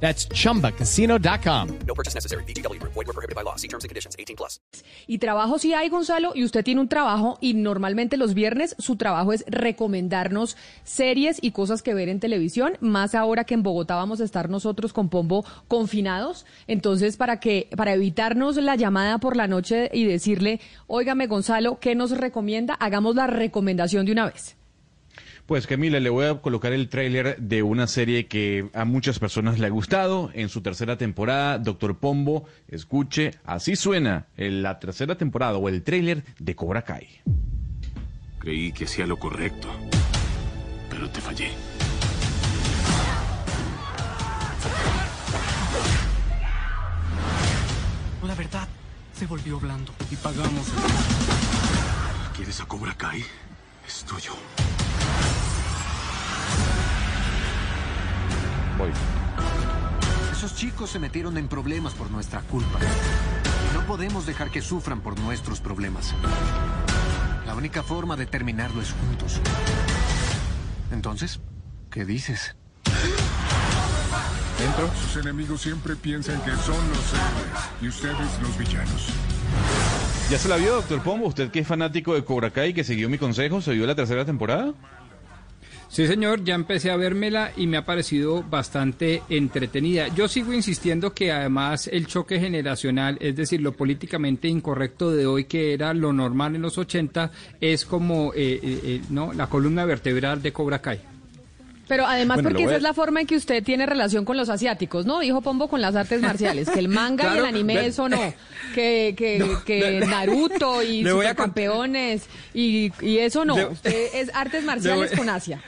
That's chumbacasino.com. No purchase necessary. BGW. Void were prohibited by law. See terms and conditions. 18 plus. Y trabajo sí hay, Gonzalo, y usted tiene un trabajo y normalmente los viernes su trabajo es recomendarnos series y cosas que ver en televisión, más ahora que en Bogotá vamos a estar nosotros con Pombo confinados. Entonces, para que para evitarnos la llamada por la noche y decirle, "Óigame, Gonzalo, ¿qué nos recomienda?" Hagamos la recomendación de una vez. Pues Camila, le voy a colocar el tráiler de una serie que a muchas personas le ha gustado en su tercera temporada, Doctor Pombo. Escuche, así suena en la tercera temporada o el tráiler de Cobra Kai. Creí que hacía lo correcto, pero te fallé. La verdad se volvió blando y pagamos. ¿Quieres a Cobra Kai? Es tuyo. Esos chicos se metieron en problemas por nuestra culpa. No podemos dejar que sufran por nuestros problemas. La única forma de terminarlo es juntos. Entonces, ¿qué dices? Entro. Sus enemigos siempre piensan que son los héroes y ustedes los villanos. ¿Ya se la vio, Doctor Pombo? ¿Usted que es fanático de Cobra Kai que siguió mi consejo? ¿Se vio la tercera temporada? Sí, señor, ya empecé a vérmela y me ha parecido bastante entretenida. Yo sigo insistiendo que además el choque generacional, es decir, lo políticamente incorrecto de hoy, que era lo normal en los 80, es como eh, eh, eh, no la columna vertebral de Cobra Kai. Pero además Bueno, porque esa es la forma en que usted tiene relación con los asiáticos, ¿no? Dijo Pombo con las artes marciales, que el manga y el anime ve- eso no, que, que, No, que le- Naruto y supercampeones y, y eso no, Le- usted es artes marciales voy- con Asia.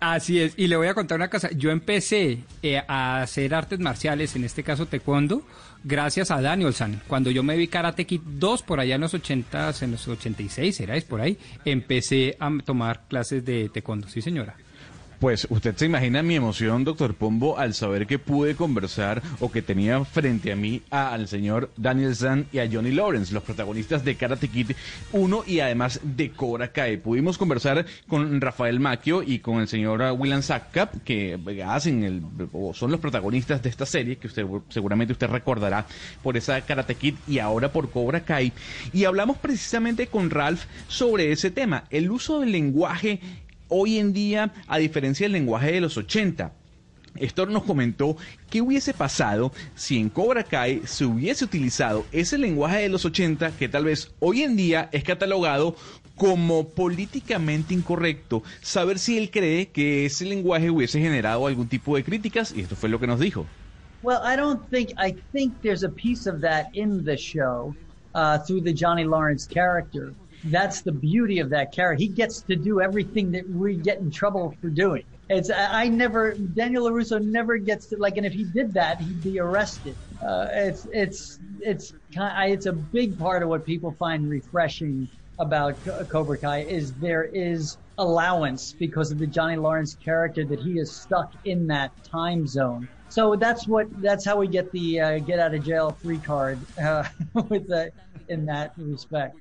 Así es, y le voy a contar una cosa. Yo empecé eh, a hacer artes marciales, en este caso taekwondo, gracias a Danielson. Cuando yo me vi Karate Kid 2 por allá en los 80, en los 86, era es por ahí, empecé a tomar clases de taekwondo. Sí, señora. Pues usted se imagina mi emoción, doctor Pombo, al saber que pude conversar o que tenía frente a mí al señor Daniel San y a Johnny Lawrence, los protagonistas de Karate Kid 1 y además de Cobra Kai. Pudimos conversar con Rafael Macchio y con el señor William Sackcap, que eh, hacen el, o son los protagonistas de esta serie, que usted seguramente usted recordará por esa Karate Kid y ahora por Cobra Kai. Y hablamos precisamente con Ralph sobre ese tema, el uso del lenguaje hoy en día, a diferencia del lenguaje de los 80. Héctor nos comentó qué hubiese pasado si en Cobra Kai se hubiese utilizado ese lenguaje de los 80 que tal vez hoy en día es catalogado como políticamente incorrecto. Saber si él cree que ese lenguaje hubiese generado algún tipo de críticas y esto fue lo que nos dijo. Well, I don't think I think there's a piece of that in the show uh, through the Johnny Lawrence character. That's the beauty of that character. He gets to do everything that we get in trouble for doing. It's I, never Daniel Larusso never gets to like, and if he did that, he'd be arrested. Uh, it's it's it's it's a big part of what people find refreshing about Co- Cobra Kai is there is allowance because of the Johnny Lawrence character that he is stuck in that time zone. So that's what that's how we get the uh, get out of jail free card uh, with the, in that respect.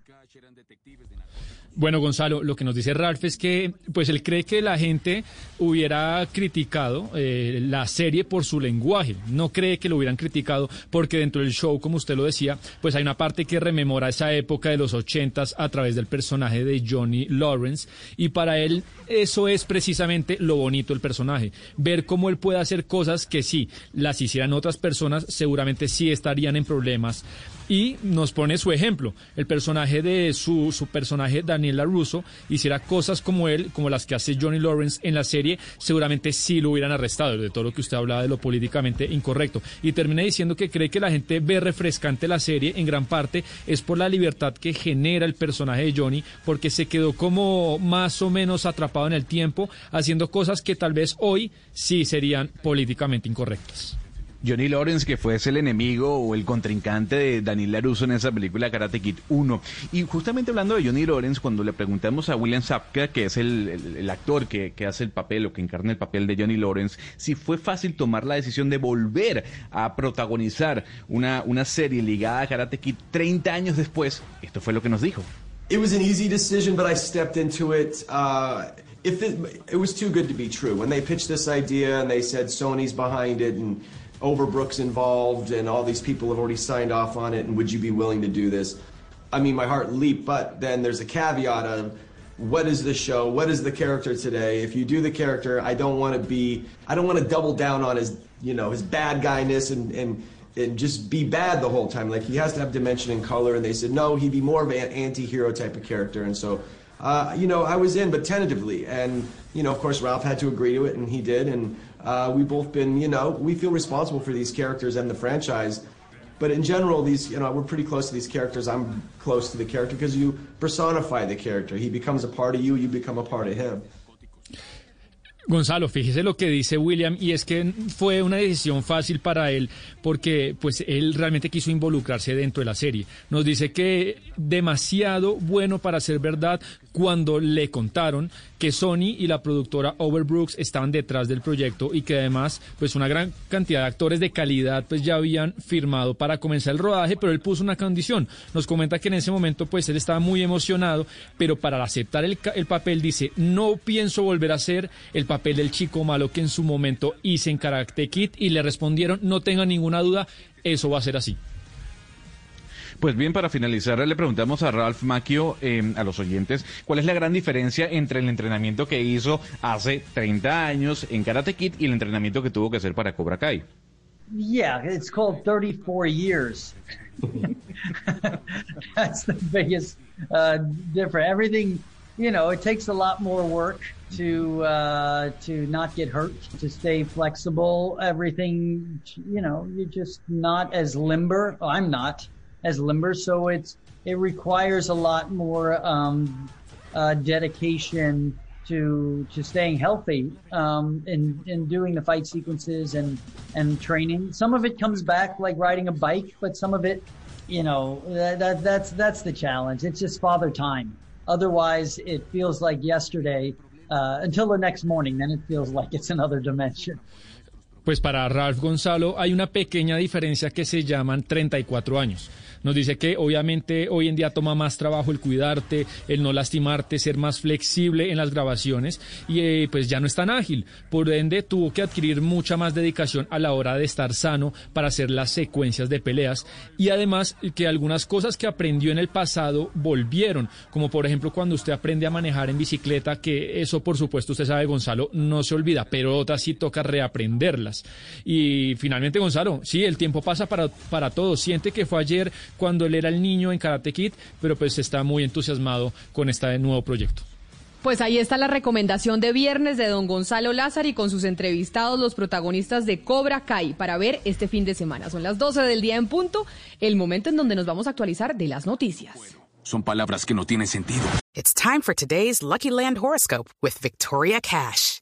Bueno, Gonzalo, lo que nos dice Ralph es que, pues él cree que la gente hubiera criticado eh, la serie por su lenguaje. No cree que lo hubieran criticado porque dentro del show, como usted lo decía, pues hay una parte que rememora esa época de los ochentas a través del personaje de Johnny Lawrence. Y para él eso es precisamente lo bonito del personaje. Ver cómo él puede hacer cosas que si las hicieran otras personas, seguramente sí estarían en problemas y nos pone su ejemplo. El personaje de su, su personaje, Daniel LaRusso, hiciera cosas como él, como las que hace Johnny Lawrence en la serie, seguramente sí lo hubieran arrestado, de todo lo que usted hablaba de lo políticamente incorrecto. Y termina diciendo que cree que la gente ve refrescante la serie, en gran parte es por la libertad que genera el personaje de Johnny, porque se quedó como más o menos atrapado en el tiempo, haciendo cosas que tal vez hoy sí serían políticamente incorrectas. Johnny Lawrence, que fue el enemigo o el contrincante de Daniel LaRusso en esa película Karate Kid 1. Y justamente hablando de Johnny Lawrence, cuando le preguntamos a William Sapka, que es el, actor que, hace el papel o que encarna el papel de Johnny Lawrence, si fue fácil tomar la decisión de volver a protagonizar una, serie ligada a Karate Kid 30 años después, esto fue lo que nos dijo. It was an easy decision, but I stepped into it. Uh, it, it was too good to be true. When they pitched this idea and they said Sony's behind it and Overbrook's involved and all these people have already signed off on it and would you be willing to do this? I mean, my heart leaped, but then there's a caveat of what is the show? What is the character today? If you do the character, I don't want to be, I don't want to double down on his, you know, his bad guyness and, and, and just be bad the whole time. Like he has to have dimension and color. And they said, no, he'd be more of an anti-hero type of character. And so, uh, you know, I was in, but tentatively. And, you know, of course, Ralph had to agree to it and he did. And, uh, we've both been, you know, we feel responsible for these characters and the franchise. But in general, these, you know, we're pretty close to these characters. I'm close to the character because you personify the character. He becomes a part of you, you become a part of him. Gonzalo, fíjese lo que dice William y es que fue una decisión fácil para él porque pues él realmente quiso involucrarse dentro de la serie. Nos dice que demasiado bueno para ser verdad cuando le contaron que Sony y la productora Overbrooks estaban detrás del proyecto y que además pues una gran cantidad de actores de calidad pues ya habían firmado para comenzar el rodaje, pero él puso una condición. Nos comenta que en ese momento pues él estaba muy emocionado, pero para aceptar el, el papel dice, no pienso volver a hacer el papel del chico malo que en su momento hice en Karate Kid y le respondieron, no tenga ninguna duda, eso va a ser así. Pues bien, para finalizar, le preguntamos a Ralph Macchio, eh, a los oyentes, ¿cuál es la gran diferencia entre el entrenamiento que hizo hace 30 años en Karate Kid y el entrenamiento que tuvo que hacer para Cobra Kai? Yeah, it's called 34 years. That's the biggest uh, difference. Everything, you know, it takes a lot more work to uh, to not get hurt, to stay flexible. Everything, you know, you're just not as limber. I'm not. as limber. So it's it requires a lot more um, uh, dedication to to staying healthy um, in in doing the fight sequences and and training. Some of it comes back like riding a bike, but some of it, you know, that, that that's that's the challenge. It's just father time. Otherwise, it feels like yesterday uh, until the next morning. Then it feels like it's another dimension. Pues para Ralph Gonzalo hay una pequeña diferencia que se llaman 34 años. Nos dice que obviamente hoy en día toma más trabajo el cuidarte, el no lastimarte, ser más flexible en las grabaciones y eh, pues ya no es tan ágil. Por ende tuvo que adquirir mucha más dedicación a la hora de estar sano para hacer las secuencias de peleas y además que algunas cosas que aprendió en el pasado volvieron, como por ejemplo cuando usted aprende a manejar en bicicleta, que eso por supuesto usted sabe Gonzalo no se olvida, pero otras sí toca reaprenderlas. Y finalmente Gonzalo, sí, el tiempo pasa para, para todos. Siente que fue ayer cuando él era el niño en Karate Kid, pero pues está muy entusiasmado con este nuevo proyecto. Pues ahí está la recomendación de viernes de don Gonzalo Lázaro y con sus entrevistados, los protagonistas de Cobra Kai, para ver este fin de semana. Son las 12 del día en punto, el momento en donde nos vamos a actualizar de las noticias. Son palabras que no tienen sentido. It's time for today's Lucky Land horoscope with Victoria Cash.